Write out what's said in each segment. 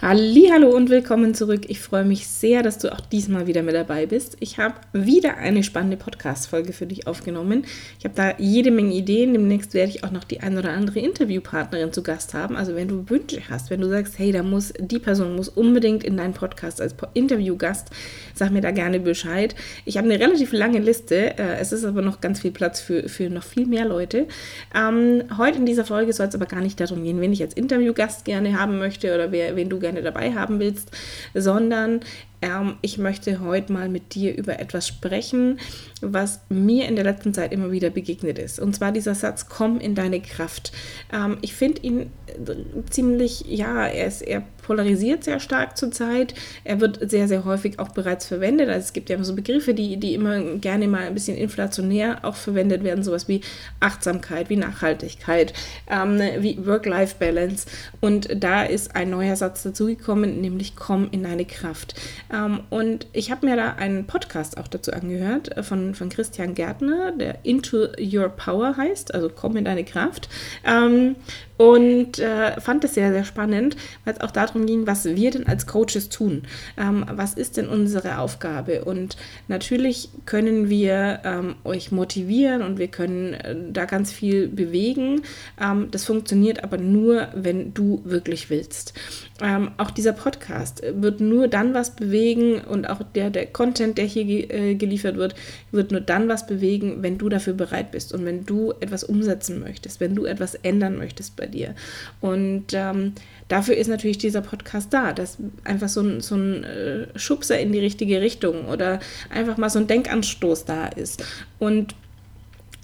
Hallo und willkommen zurück. Ich freue mich sehr, dass du auch diesmal wieder mit dabei bist. Ich habe wieder eine spannende Podcast-Folge für dich aufgenommen. Ich habe da jede Menge Ideen. Demnächst werde ich auch noch die ein oder andere Interviewpartnerin zu Gast haben. Also wenn du Wünsche hast, wenn du sagst, hey, da muss die Person muss unbedingt in deinen Podcast als Interviewgast, sag mir da gerne Bescheid. Ich habe eine relativ lange Liste. Äh, es ist aber noch ganz viel Platz für, für noch viel mehr Leute. Ähm, heute in dieser Folge soll es aber gar nicht darum gehen, wen ich als Interviewgast gerne haben möchte oder wer, wen du gerne gerne dabei haben willst, sondern ähm, ich möchte heute mal mit dir über etwas sprechen, was mir in der letzten Zeit immer wieder begegnet ist. Und zwar dieser Satz, komm in deine Kraft. Ähm, ich finde ihn äh, ziemlich, ja, er ist eher polarisiert sehr stark zurzeit. Er wird sehr, sehr häufig auch bereits verwendet. Also es gibt ja so Begriffe, die, die immer gerne mal ein bisschen inflationär auch verwendet werden, sowas wie Achtsamkeit, wie Nachhaltigkeit, ähm, wie Work-Life-Balance. Und da ist ein neuer Satz dazugekommen, nämlich komm in deine Kraft. Ähm, und ich habe mir da einen Podcast auch dazu angehört äh, von, von Christian Gärtner, der Into Your Power heißt, also komm in deine Kraft. Ähm, und äh, fand es sehr, sehr spannend, weil es auch darum ging, was wir denn als Coaches tun. Ähm, was ist denn unsere Aufgabe? Und natürlich können wir ähm, euch motivieren und wir können äh, da ganz viel bewegen. Ähm, das funktioniert aber nur, wenn du wirklich willst. Ähm, auch dieser Podcast wird nur dann was bewegen und auch der, der Content, der hier ge äh, geliefert wird, wird nur dann was bewegen, wenn du dafür bereit bist und wenn du etwas umsetzen möchtest, wenn du etwas ändern möchtest bei dir. Und ähm, dafür ist natürlich dieser Podcast da, dass einfach so ein, so ein äh, Schubser in die richtige Richtung oder einfach mal so ein Denkanstoß da ist. Und und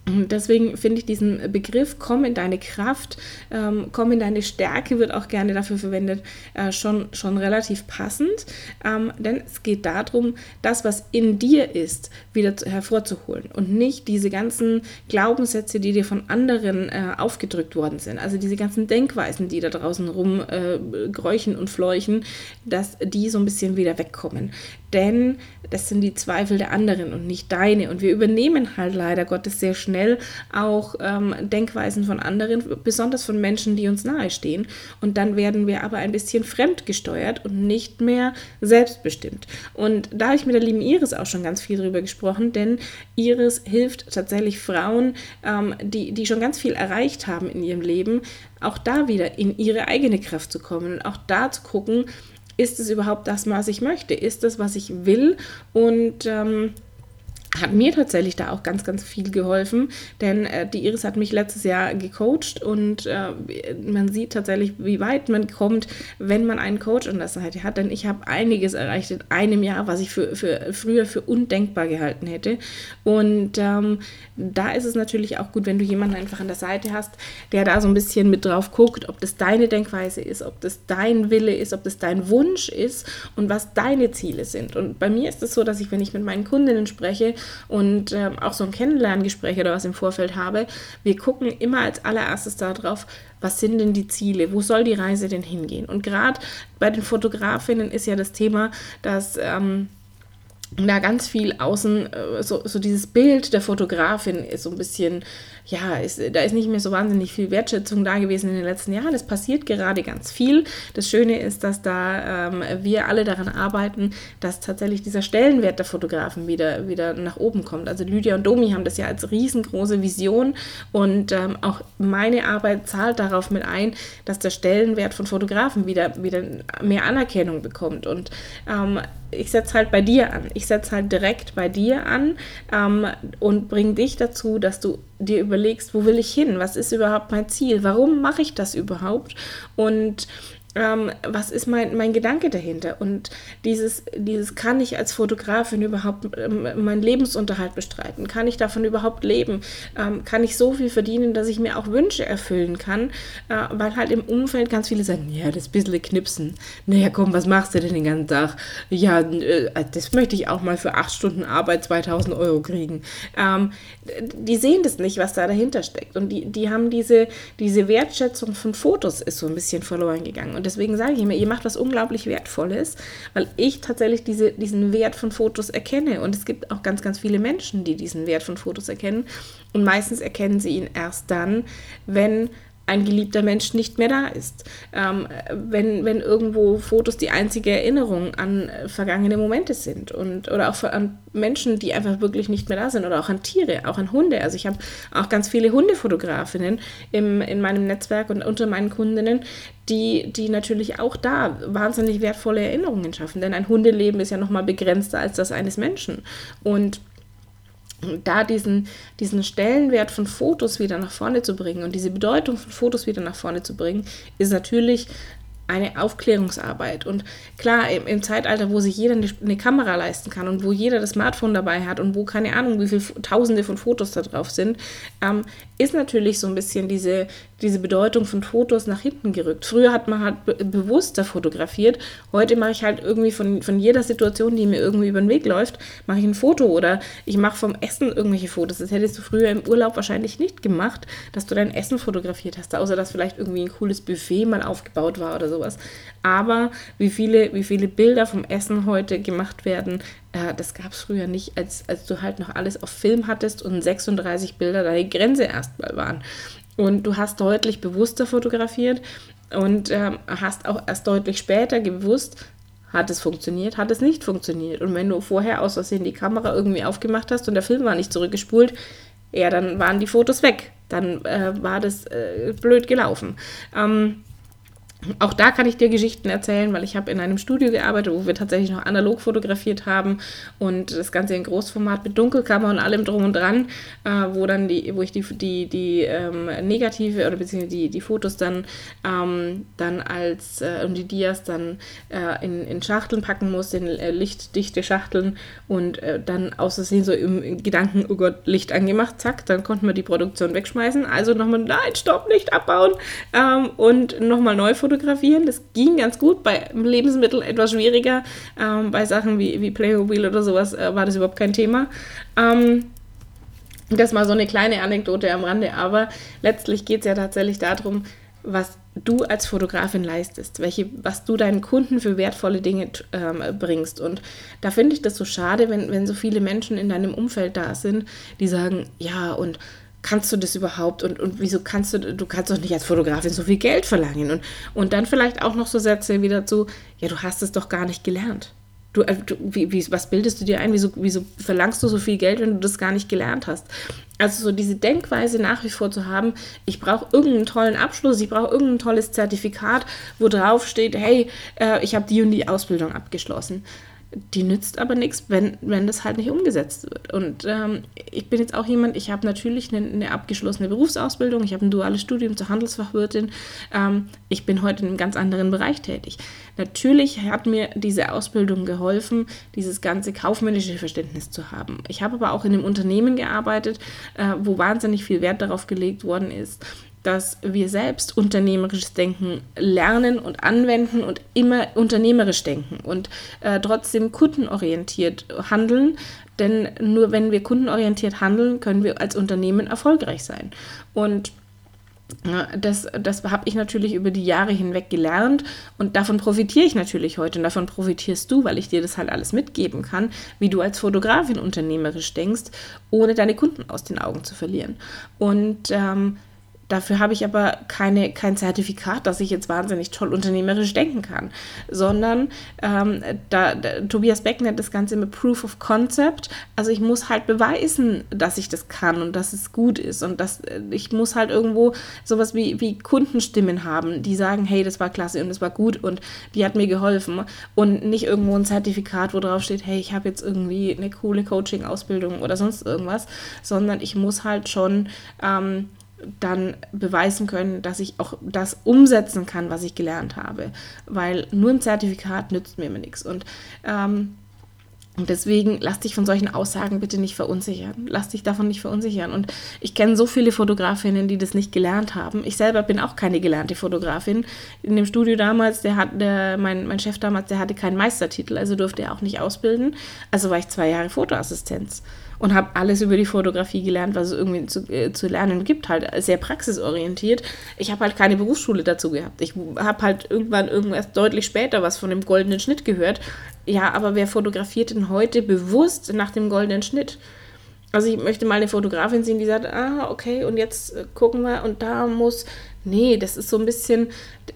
deswegen finde ich diesen Begriff, komm in deine Kraft, ähm, komm in deine Stärke, wird auch gerne dafür verwendet, äh, schon, schon relativ passend. Ähm, denn es geht darum, das, was in dir ist, wieder zu, hervorzuholen und nicht diese ganzen Glaubenssätze, die dir von anderen äh, aufgedrückt worden sind. Also diese ganzen Denkweisen, die da draußen rumgräuchen äh, und fleuchen, dass die so ein bisschen wieder wegkommen. Denn das sind die Zweifel der anderen und nicht deine. Und wir übernehmen halt leider Gottes sehr schnell auch ähm, Denkweisen von anderen, besonders von Menschen, die uns nahestehen. Und dann werden wir aber ein bisschen fremdgesteuert und nicht mehr selbstbestimmt. Und da habe ich mit der lieben Iris auch schon ganz viel drüber gesprochen, denn Iris hilft tatsächlich Frauen, ähm, die, die schon ganz viel erreicht haben in ihrem Leben, auch da wieder in ihre eigene Kraft zu kommen und auch da zu gucken, ist es überhaupt das, was ich möchte? Ist das, was ich will? Und ähm, hat mir tatsächlich da auch ganz, ganz viel geholfen, denn äh, die Iris hat mich letztes Jahr gecoacht und äh, man sieht tatsächlich, wie weit man kommt, wenn man einen Coach an der Seite hat, denn ich habe einiges erreicht in einem Jahr, was ich für, für früher für undenkbar gehalten hätte. Und ähm, da ist es natürlich auch gut, wenn du jemanden einfach an der Seite hast, der da so ein bisschen mit drauf guckt, ob das deine Denkweise ist, ob das dein Wille ist, ob das dein Wunsch ist und was deine Ziele sind. Und bei mir ist es so, dass ich, wenn ich mit meinen Kundinnen spreche, und äh, auch so ein Kennenlerngespräch oder was im Vorfeld habe, wir gucken immer als allererstes darauf, was sind denn die Ziele, wo soll die Reise denn hingehen? Und gerade bei den Fotografinnen ist ja das Thema, dass ähm, da ganz viel außen, äh, so, so dieses Bild der Fotografin ist so ein bisschen, ja, ist, da ist nicht mehr so wahnsinnig viel Wertschätzung da gewesen in den letzten Jahren. Es passiert gerade ganz viel. Das Schöne ist, dass da ähm, wir alle daran arbeiten, dass tatsächlich dieser Stellenwert der Fotografen wieder, wieder nach oben kommt. Also Lydia und Domi haben das ja als riesengroße Vision und ähm, auch meine Arbeit zahlt darauf mit ein, dass der Stellenwert von Fotografen wieder, wieder mehr Anerkennung bekommt. Und ähm, ich setze halt bei dir an. Ich setze halt direkt bei dir an ähm, und bringe dich dazu, dass du dir überlegst, wo will ich hin? Was ist überhaupt mein Ziel? Warum mache ich das überhaupt? Und ähm, was ist mein, mein Gedanke dahinter? Und dieses, dieses kann ich als Fotografin überhaupt ähm, meinen Lebensunterhalt bestreiten? Kann ich davon überhaupt leben? Ähm, kann ich so viel verdienen, dass ich mir auch Wünsche erfüllen kann? Äh, weil halt im Umfeld ganz viele sagen, ja, das bisschen knipsen. Naja, komm, was machst du denn den ganzen Tag? Ja, äh, das möchte ich auch mal für acht Stunden Arbeit 2000 Euro kriegen. Ähm, die sehen das nicht, was da dahinter steckt. Und die, die haben diese, diese Wertschätzung von Fotos ist so ein bisschen verloren gegangen. Und und deswegen sage ich immer, ihr macht was unglaublich Wertvolles, weil ich tatsächlich diese, diesen Wert von Fotos erkenne. Und es gibt auch ganz, ganz viele Menschen, die diesen Wert von Fotos erkennen. Und meistens erkennen sie ihn erst dann, wenn ein geliebter Mensch nicht mehr da ist. Ähm, wenn, wenn irgendwo Fotos die einzige Erinnerung an vergangene Momente sind und oder auch an Menschen, die einfach wirklich nicht mehr da sind oder auch an Tiere, auch an Hunde. Also ich habe auch ganz viele Hundefotografinnen im, in meinem Netzwerk und unter meinen Kundinnen, die, die natürlich auch da wahnsinnig wertvolle Erinnerungen schaffen. Denn ein Hundeleben ist ja nochmal begrenzter als das eines Menschen. Und da diesen, diesen Stellenwert von Fotos wieder nach vorne zu bringen und diese Bedeutung von Fotos wieder nach vorne zu bringen, ist natürlich eine Aufklärungsarbeit. Und klar, im, im, Zeitalter, wo sich jeder eine, eine, Kamera leisten kann und wo jeder das Smartphone dabei hat und wo keine Ahnung, wie viele Tausende von Fotos da drauf sind, ähm, ist natürlich so ein bisschen diese, diese Bedeutung von Fotos nach hinten gerückt. Früher hat man halt be bewusster fotografiert. Heute mache ich halt irgendwie von, von jeder Situation, die mir irgendwie über den Weg läuft, mache ich ein Foto oder ich mache vom Essen irgendwelche Fotos. Das hättest du früher im Urlaub wahrscheinlich nicht gemacht, dass du dein Essen fotografiert hast, außer dass vielleicht irgendwie ein cooles Buffet mal aufgebaut war oder sowas. Aber wie viele, wie viele Bilder vom Essen heute gemacht werden, äh, das gab es früher nicht, als, als du halt noch alles auf Film hattest und 36 Bilder deine Grenze erstmal waren. Und du hast deutlich bewusster fotografiert und ähm, hast auch erst deutlich später gewusst, hat es funktioniert, hat es nicht funktioniert. Und wenn du vorher aus Versehen die Kamera irgendwie aufgemacht hast und der Film war nicht zurückgespult, ja, dann waren die Fotos weg. Dann äh, war das äh, blöd gelaufen. Ähm, auch da kann ich dir Geschichten erzählen, weil ich habe in einem Studio gearbeitet, wo wir tatsächlich noch analog fotografiert haben und das Ganze in Großformat mit Dunkelkammer und allem drum und dran, äh, wo dann die, wo ich die, die, die ähm, Negative oder beziehungsweise die, die Fotos dann, ähm, dann als äh, und die Dias dann äh, in, in Schachteln packen musste, in äh, lichtdichte Schachteln und äh, dann aus Versehen so im Gedanken, oh Gott, Licht angemacht, zack, dann konnten wir die Produktion wegschmeißen. Also nochmal, nein, stopp, nicht abbauen ähm, und nochmal neu fotografieren fotografieren. Das ging ganz gut, bei Lebensmitteln etwas schwieriger. Ähm, bei Sachen wie, wie Playmobil oder sowas äh, war das überhaupt kein Thema. Ähm, das mal so eine kleine Anekdote am Rande, aber letztlich geht es ja tatsächlich darum, was du als Fotografin leistest, welche, was du deinen Kunden für wertvolle Dinge ähm, bringst. Und da finde ich das so schade, wenn, wenn so viele Menschen in deinem Umfeld da sind, die sagen, ja, und kannst du das überhaupt und, und wieso kannst du, du kannst doch nicht als Fotografin so viel Geld verlangen und, und dann vielleicht auch noch so Sätze wie dazu, ja, du hast es doch gar nicht gelernt. Du, äh, du wie, wie, was bildest du dir ein? Wieso, wieso verlangst du so viel Geld, wenn du das gar nicht gelernt hast? Also so diese Denkweise nach wie vor zu haben, ich brauche irgendeinen tollen Abschluss, ich brauche irgendein tolles Zertifikat, wo drauf steht, hey, äh, ich habe die und die Ausbildung abgeschlossen die nützt aber nichts, wenn, wenn das halt nicht umgesetzt wird. Und ähm, ich bin jetzt auch jemand, ich habe natürlich eine, eine, abgeschlossene Berufsausbildung, ich habe ein duales Studium zur Handelsfachwirtin, ähm, ich bin heute in einem ganz anderen Bereich tätig. Natürlich hat mir diese Ausbildung geholfen, dieses ganze kaufmännische Verständnis zu haben. Ich habe aber auch in einem Unternehmen gearbeitet, äh, wo wahnsinnig viel Wert darauf gelegt worden ist, dass wir selbst unternehmerisches Denken lernen und anwenden und immer unternehmerisch denken und äh, trotzdem kundenorientiert handeln. Denn nur wenn wir kundenorientiert handeln, können wir als Unternehmen erfolgreich sein. Und das, das habe ich natürlich über die Jahre hinweg gelernt und davon profitiere ich natürlich heute und davon profitierst du, weil ich dir das halt alles mitgeben kann, wie du als Fotografin unternehmerisch denkst, ohne deine Kunden aus den Augen zu verlieren. Und ähm, Dafür habe ich aber keine, kein Zertifikat, dass ich jetzt wahnsinnig toll unternehmerisch denken kann, sondern ähm, da, da, Tobias Beck nennt das Ganze immer Proof of Concept. Also ich muss halt beweisen, dass ich das kann und dass es gut ist und dass äh, ich muss halt irgendwo sowas wie, wie Kundenstimmen haben, die sagen, hey, das war klasse und das war gut und die hat mir geholfen und nicht irgendwo ein Zertifikat, wo drauf steht, hey, ich habe jetzt irgendwie eine coole Coaching-Ausbildung oder sonst irgendwas, sondern ich muss halt schon ähm, dann beweisen können, dass ich auch das umsetzen kann, was ich gelernt habe. Weil nur ein Zertifikat nützt mir immer nichts. Und ähm, und deswegen lass dich von solchen Aussagen bitte nicht verunsichern. Lass dich davon nicht verunsichern. Und ich kenne so viele Fotografinnen, die das nicht gelernt haben. Ich selber bin auch keine gelernte Fotografin. In dem Studio damals, der hat, der, mein, mein Chef damals, der hatte keinen Meistertitel, also durfte er auch nicht ausbilden. Also war ich zwei Jahre Fotoassistenz und habe alles über die Fotografie gelernt, was es irgendwie zu, äh, zu lernen gibt, halt sehr praxisorientiert. Ich habe halt keine Berufsschule dazu gehabt. Ich habe halt irgendwann irgendwas deutlich später was von dem goldenen Schnitt gehört. Ja, aber wer fotografiert denn heute bewusst nach dem goldenen Schnitt? Also ich möchte mal eine Fotografin sehen, die sagt, ah, okay, und jetzt äh, gucken wir und da muss, nee, das ist so ein bisschen,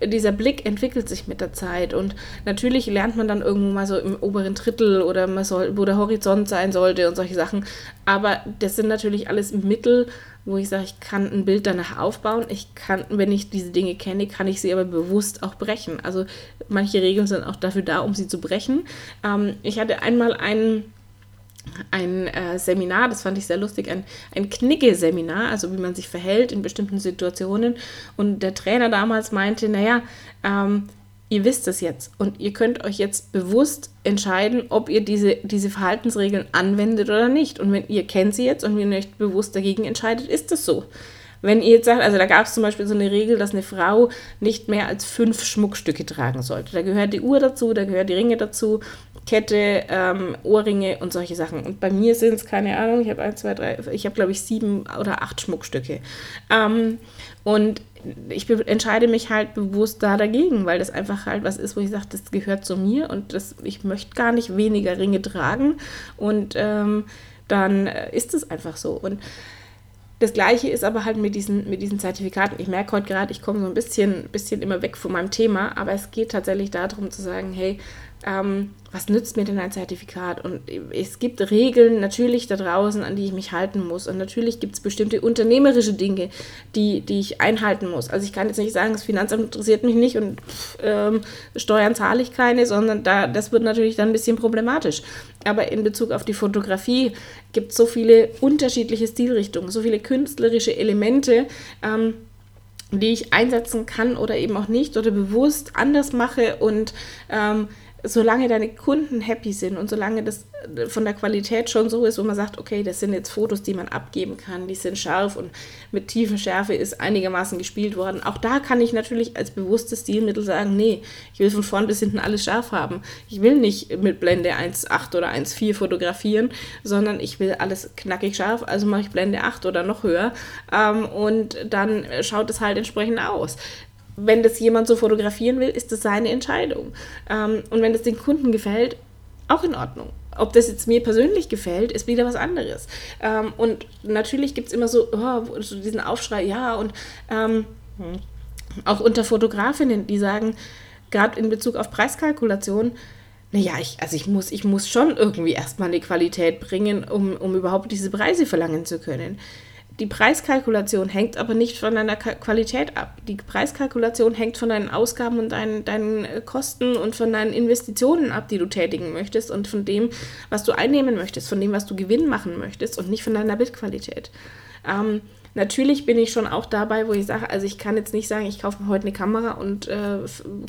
dieser Blick entwickelt sich mit der Zeit und natürlich lernt man dann irgendwo mal so im oberen Drittel oder man soll, wo der Horizont sein sollte und solche Sachen, aber das sind natürlich alles Mittel, wo ich sage, ich kann ein Bild danach aufbauen, ich kann, wenn ich diese Dinge kenne, kann ich sie aber bewusst auch brechen. Also manche Regeln sind auch dafür da, um sie zu brechen. Ähm, ich hatte einmal einen ein äh, Seminar, das fand ich sehr lustig, ein, ein Knigge-Seminar, also wie man sich verhält in bestimmten Situationen. Und der Trainer damals meinte, naja, ähm, ihr wisst es jetzt und ihr könnt euch jetzt bewusst entscheiden, ob ihr diese, diese Verhaltensregeln anwendet oder nicht. Und wenn ihr kennt sie jetzt und ihr euch bewusst dagegen entscheidet, ist es so. Wenn ihr jetzt sagt, also da gab es zum Beispiel so eine Regel, dass eine Frau nicht mehr als fünf Schmuckstücke tragen sollte. Da gehört die Uhr dazu, da gehört die Ringe dazu, Kette, ähm, Ohrringe und solche Sachen. Und bei mir sind es, keine Ahnung, ich habe ein, zwei, drei, ich habe glaube ich sieben oder acht Schmuckstücke. Ähm, und ich entscheide mich halt bewusst da dagegen, weil das einfach halt was ist, wo ich sage, das gehört zu mir und das, ich möchte gar nicht weniger Ringe tragen. Und ähm, dann äh, ist es einfach so. Und das gleiche ist aber halt mit diesen, mit diesen Zertifikaten. Ich merke heute gerade, ich komme so ein bisschen, bisschen immer weg von meinem Thema, aber es geht tatsächlich darum zu sagen, hey, ähm, was nützt mir denn ein Zertifikat? Und es gibt Regeln natürlich da draußen, an die ich mich halten muss. Und natürlich gibt es bestimmte unternehmerische Dinge, die, die ich einhalten muss. Also ich kann jetzt nicht sagen, das Finanzamt interessiert mich nicht und ähm, Steuern zahle ich keine, sondern da, das wird natürlich dann ein bisschen problematisch. Aber in Bezug auf die Fotografie gibt es so viele unterschiedliche Stilrichtungen, so viele künstlerische Elemente. Ähm, die ich einsetzen kann oder eben auch nicht oder bewusst anders mache und ähm, solange deine Kunden happy sind und solange das äh, von der Qualität schon so ist, wo man sagt, okay, das sind jetzt Fotos, die man abgeben kann, die sind scharf und mit tiefen Schärfe ist einigermaßen gespielt worden. Auch da kann ich natürlich als bewusstes Stilmittel sagen, nee, ich will von vorn bis hinten alles scharf haben. Ich will nicht mit Blende 1.8 oder 1.4 fotografieren, sondern ich will alles knackig scharf, also mache ich Blende 8 oder noch höher ähm, und dann schaut es halt entsprechend aus wenn das jemand so fotografieren will, ist das seine Entscheidung. Ähm, und wenn das den Kunden gefällt, auch in Ordnung. Ob das jetzt mir persönlich gefällt, ist wieder was anderes. Ähm, und natürlich gibt es immer so, oh, so, diesen Aufschrei, ja, und ähm, auch unter Fotografinnen, die sagen, gerade in Bezug auf Preiskalkulation, naja, ich, also ich muss, ich muss schon irgendwie erstmal eine Qualität bringen, um, um überhaupt diese Preise verlangen zu können. Die Preiskalkulation hängt aber nicht von deiner Qualität ab. Die Preiskalkulation hängt von deinen Ausgaben und deinen, deinen äh, Kosten und von deinen Investitionen ab, die du tätigen möchtest und von dem, was du einnehmen möchtest, von dem, was du Gewinn machen möchtest und nicht von deiner Bildqualität. Ähm, Natürlich bin ich schon auch dabei, wo ich sage, also ich kann jetzt nicht sagen, ich kaufe mir heute eine Kamera und äh,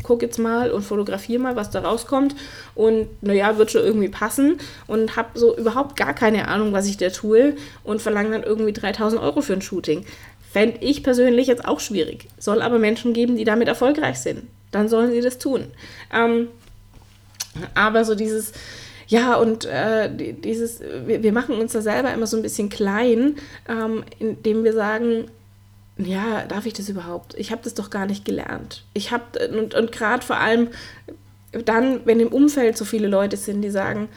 gucke jetzt mal und fotografiere mal, was da rauskommt und naja, wird schon irgendwie passen und habe so überhaupt gar keine Ahnung, was ich da tue und verlange dann irgendwie 3000 Euro für ein Shooting. Fände ich persönlich jetzt auch schwierig. Soll aber Menschen geben, die damit erfolgreich sind. Dann sollen sie das tun. Ähm, aber so dieses, ja, und äh, dieses, wir, wir, machen uns da selber immer so ein bisschen klein, ähm, indem wir sagen, ja, darf ich das überhaupt? Ich habe das doch gar nicht gelernt. Ich habe, und, und gerade vor allem dann, wenn im Umfeld so viele Leute sind, die sagen,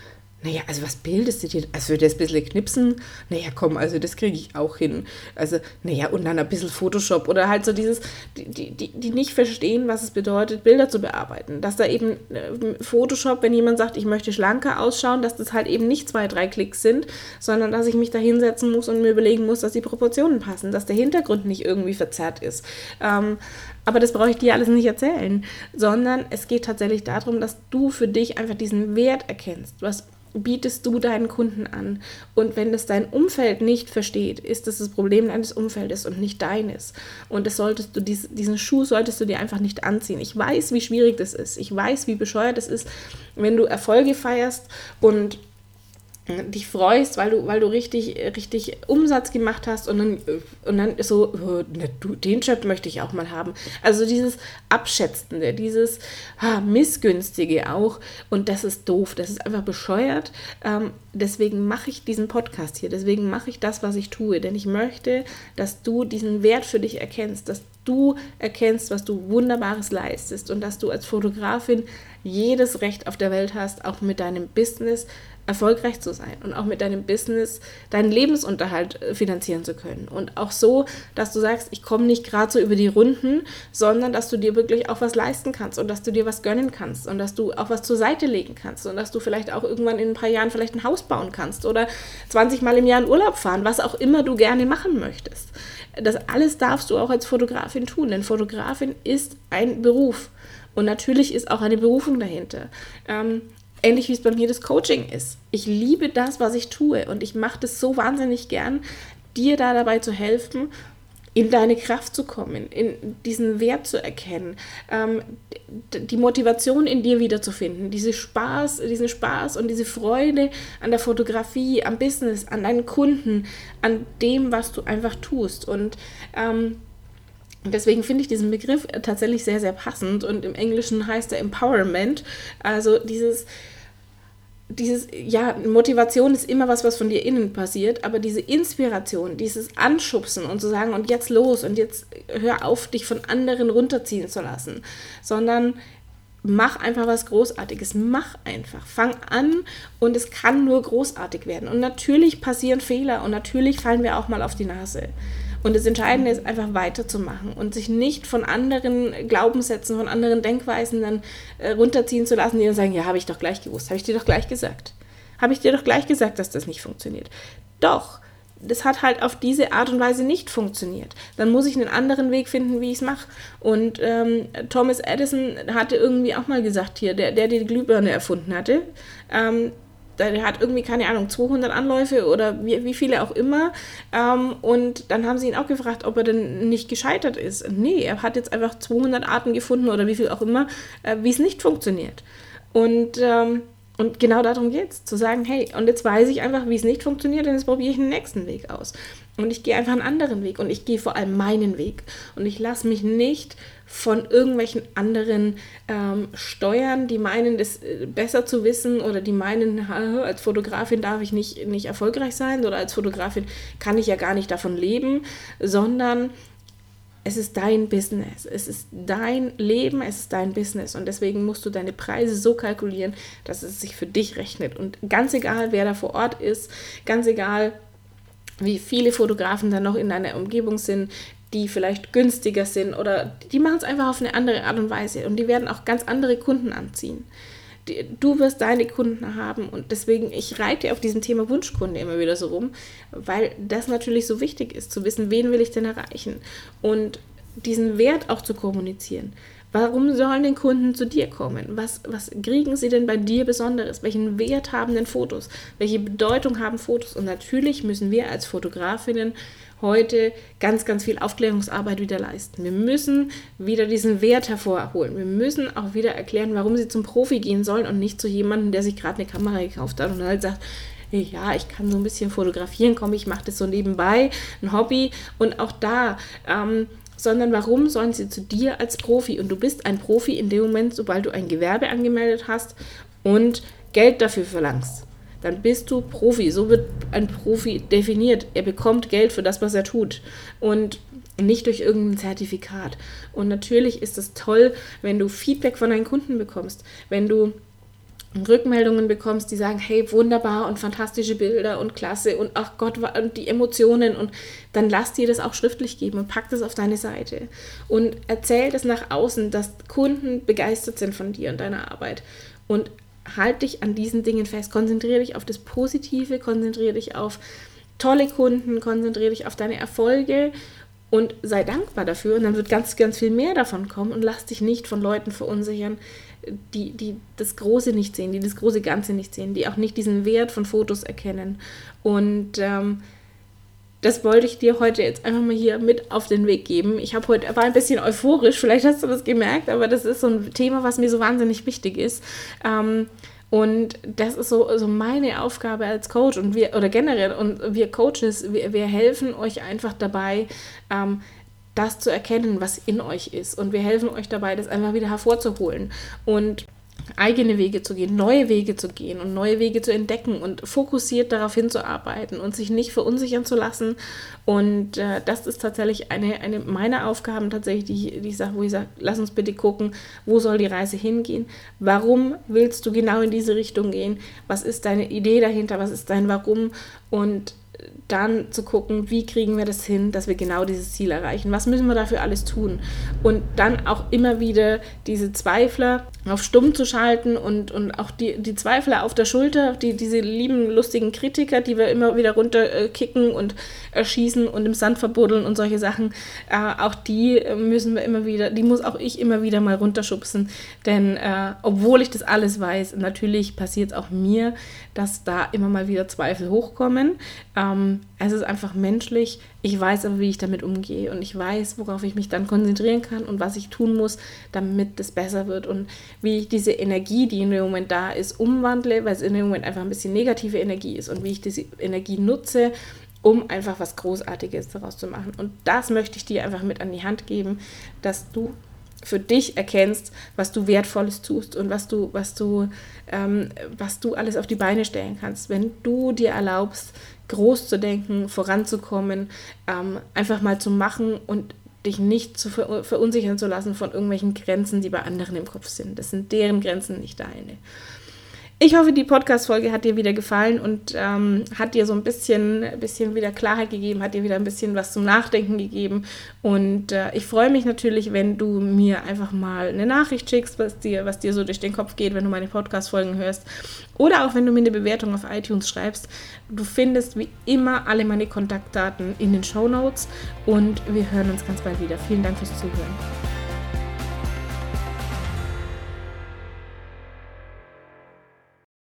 naja, also was bildest du dir? Also das bisschen knipsen? Naja, komm, also das kriege ich auch hin. Also, naja, und dann ein bisschen Photoshop oder halt so dieses, die, die, die nicht verstehen, was es bedeutet, Bilder zu bearbeiten. Dass da eben äh, Photoshop, wenn jemand sagt, ich möchte schlanker ausschauen, dass das halt eben nicht zwei, drei Klicks sind, sondern dass ich mich da hinsetzen muss und mir überlegen muss, dass die Proportionen passen, dass der Hintergrund nicht irgendwie verzerrt ist. Ähm, aber das brauche ich dir alles nicht erzählen, sondern es geht tatsächlich darum, dass du für dich einfach diesen Wert erkennst. Was bietest du deinen Kunden an? Und wenn das dein Umfeld nicht versteht, ist das das Problem deines Umfeldes und nicht deines. Und das solltest du, diesen Schuh solltest du dir einfach nicht anziehen. Ich weiß, wie schwierig das ist. Ich weiß, wie bescheuert es ist, wenn du Erfolge feierst und dich freust, weil du, weil du richtig, richtig Umsatz gemacht hast und dann, und dann so, oh, den Job möchte ich auch mal haben. Also dieses Abschätzende, dieses ah, Missgünstige auch und das ist doof, das ist einfach bescheuert. Ähm, deswegen mache ich diesen Podcast hier, deswegen mache ich das, was ich tue, denn ich möchte, dass du diesen Wert für dich erkennst, dass du erkennst, was du Wunderbares leistest und dass du als Fotografin jedes Recht auf der Welt hast, auch mit deinem Business erfolgreich zu sein und auch mit deinem Business deinen Lebensunterhalt äh, finanzieren zu können. Und auch so, dass du sagst, ich komme nicht gerade so über die Runden, sondern dass du dir wirklich auch was leisten kannst und dass du dir was gönnen kannst und dass du auch was zur Seite legen kannst und dass du vielleicht auch irgendwann in ein paar Jahren vielleicht ein Haus bauen kannst oder 20 Mal im Jahr in Urlaub fahren, was auch immer du gerne machen möchtest. Das alles darfst du auch als Fotografin tun, denn Fotografin ist ein Beruf. Und natürlich ist auch eine Berufung dahinter. Ähm, ähnlich wie es bei mir das Coaching ist. Ich liebe das, was ich tue und ich mache das so wahnsinnig gern, dir da dabei zu helfen, in deine Kraft zu kommen, in diesen Wert zu erkennen, ähm, die Motivation in dir wiederzufinden, diese Spaß, diesen Spaß und diese Freude an der Fotografie, am Business, an deinen Kunden, an dem, was du einfach tust. Und ähm, Deswegen finde ich diesen Begriff tatsächlich sehr, sehr passend und im Englischen heißt er Empowerment, also dieses, dieses, ja, Motivation ist immer was, was von dir innen passiert, aber diese Inspiration, dieses Anschubsen und zu sagen, und jetzt los und jetzt hör auf, dich von anderen runterziehen zu lassen, sondern mach einfach was Großartiges, mach einfach, fang an und es kann nur großartig werden. Und natürlich passieren Fehler und natürlich fallen wir auch mal auf die Nase. Und das Entscheidende ist einfach weiterzumachen und sich nicht von anderen Glaubenssätzen, von anderen Denkweisen dann äh, runterziehen zu lassen, die dann sagen, ja, habe ich doch gleich gewusst, habe ich dir doch gleich gesagt. Habe ich dir doch gleich gesagt, dass das nicht funktioniert. Doch, das hat halt auf diese Art und Weise nicht funktioniert. Dann muss ich einen anderen Weg finden, wie ich es mache. Und ähm, Thomas Edison hatte irgendwie auch mal gesagt hier, der, der die Glühbirne erfunden hatte, ähm, der hat irgendwie, keine Ahnung, 200 Anläufe oder wie, wie viele auch immer. Ähm, und dann haben sie ihn auch gefragt, ob er denn nicht gescheitert ist. Nee, er hat jetzt einfach 200 Arten gefunden oder wie viel auch immer, äh, wie es nicht funktioniert. Und, ähm, und genau darum geht es, zu sagen, hey, und jetzt weiß ich einfach, wie es nicht funktioniert, und jetzt probiere ich den nächsten Weg aus. Und ich gehe einfach einen anderen Weg und ich gehe vor allem meinen Weg. Und ich lasse mich nicht von irgendwelchen anderen ähm, steuern, die meinen, das äh, besser zu wissen oder die meinen, als Fotografin darf ich nicht, nicht erfolgreich sein oder als Fotografin kann ich ja gar nicht davon leben, sondern es ist dein Business, es ist dein Leben, es ist dein Business und deswegen musst du deine Preise so kalkulieren, dass es sich für dich rechnet. Und ganz egal, wer da vor Ort ist, ganz egal, wie viele Fotografen da noch in deiner Umgebung sind, die vielleicht günstiger sind oder die machen es einfach auf eine andere Art und Weise und die werden auch ganz andere Kunden anziehen. Du wirst deine Kunden haben und deswegen, ich reite auf diesem Thema Wunschkunde immer wieder so rum, weil das natürlich so wichtig ist, zu wissen, wen will ich denn erreichen und diesen Wert auch zu kommunizieren. Warum sollen denn Kunden zu dir kommen? Was, was kriegen sie denn bei dir Besonderes? Welchen Wert haben denn Fotos? Welche Bedeutung haben Fotos? Und natürlich müssen wir als Fotografinnen heute ganz, ganz viel Aufklärungsarbeit wieder leisten. Wir müssen wieder diesen Wert hervorholen. Wir müssen auch wieder erklären, warum sie zum Profi gehen sollen und nicht zu jemandem, der sich gerade eine Kamera gekauft hat und halt sagt, ja, ich kann so ein bisschen fotografieren, komm, ich mache das so nebenbei, ein Hobby. Und auch da ähm, sondern warum sollen sie zu dir als Profi? Und du bist ein Profi in dem Moment, sobald du ein Gewerbe angemeldet hast und Geld dafür verlangst. Dann bist du Profi. So wird ein Profi definiert. Er bekommt Geld für das, was er tut. Und nicht durch irgendein Zertifikat. Und natürlich ist es toll, wenn du Feedback von deinen Kunden bekommst, wenn du Rückmeldungen bekommst, die sagen, hey, wunderbar und fantastische Bilder und klasse und ach Gott, und die Emotionen und dann lass dir das auch schriftlich geben und pack das auf deine Seite und erzähl das nach außen, dass Kunden begeistert sind von dir und deiner Arbeit und halt dich an diesen Dingen fest, konzentriere dich auf das Positive, konzentriere dich auf tolle Kunden, konzentriere dich auf deine Erfolge und sei dankbar dafür und dann wird ganz, ganz viel mehr davon kommen und lass dich nicht von Leuten verunsichern, die, die das Große nicht sehen, die das große Ganze nicht sehen, die auch nicht diesen Wert von Fotos erkennen. Und ähm, das wollte ich dir heute jetzt einfach mal hier mit auf den Weg geben. Ich habe heute war ein bisschen euphorisch, vielleicht hast du das gemerkt, aber das ist so ein Thema, was mir so wahnsinnig wichtig ist. Ähm, und das ist so, so meine Aufgabe als Coach und wir, oder generell, und wir Coaches, wir, wir helfen euch einfach dabei, ähm, das zu erkennen, was in euch ist. Und wir helfen euch dabei, das einfach wieder hervorzuholen. Und eigene Wege zu gehen, neue Wege zu gehen und neue Wege zu entdecken und fokussiert darauf hinzuarbeiten und sich nicht verunsichern zu lassen. Und äh, das ist tatsächlich eine, eine meiner Aufgaben tatsächlich, die, die ich sage, wo ich sage, lass uns bitte gucken, wo soll die Reise hingehen? Warum willst du genau in diese Richtung gehen? Was ist deine Idee dahinter? Was ist dein Warum? Und dann zu gucken, wie kriegen wir das hin, dass wir genau dieses Ziel erreichen. Was müssen wir dafür alles tun? Und dann auch immer wieder diese Zweifler auf stumm zu schalten und, und auch die, die Zweifler auf der Schulter, die, diese lieben, lustigen Kritiker, die wir immer wieder runterkicken und erschießen und im Sand verbuddeln und solche Sachen, äh, auch die müssen wir immer wieder, die muss auch ich immer wieder mal runterschubsen. Denn äh, obwohl ich das alles weiß, natürlich passiert es auch mir, dass da immer mal wieder Zweifel hochkommen. Ähm, es ist einfach menschlich. Ich weiß aber, wie ich damit umgehe und ich weiß, worauf ich mich dann konzentrieren kann und was ich tun muss, damit es besser wird und wie ich diese Energie, die in dem Moment da ist, umwandle, weil es in dem Moment einfach ein bisschen negative Energie ist und wie ich diese Energie nutze, um einfach was Großartiges daraus zu machen. Und das möchte ich dir einfach mit an die Hand geben, dass du für dich erkennst, was du Wertvolles tust und was du, was du, ähm, was du alles auf die Beine stellen kannst. Wenn du dir erlaubst, groß zu denken, voranzukommen, ähm, einfach mal zu machen und dich nicht zu ver verunsichern zu lassen von irgendwelchen Grenzen, die bei anderen im Kopf sind. Das sind deren Grenzen, nicht deine. Ich hoffe, die Podcast-Folge hat dir wieder gefallen und ähm, hat dir so ein bisschen, bisschen wieder Klarheit gegeben, hat dir wieder ein bisschen was zum Nachdenken gegeben. Und äh, ich freue mich natürlich, wenn du mir einfach mal eine Nachricht schickst, was dir, was dir so durch den Kopf geht, wenn du meine Podcast-Folgen hörst. Oder auch wenn du mir eine Bewertung auf iTunes schreibst. Du findest wie immer alle meine Kontaktdaten in den Show Notes und wir hören uns ganz bald wieder. Vielen Dank fürs Zuhören.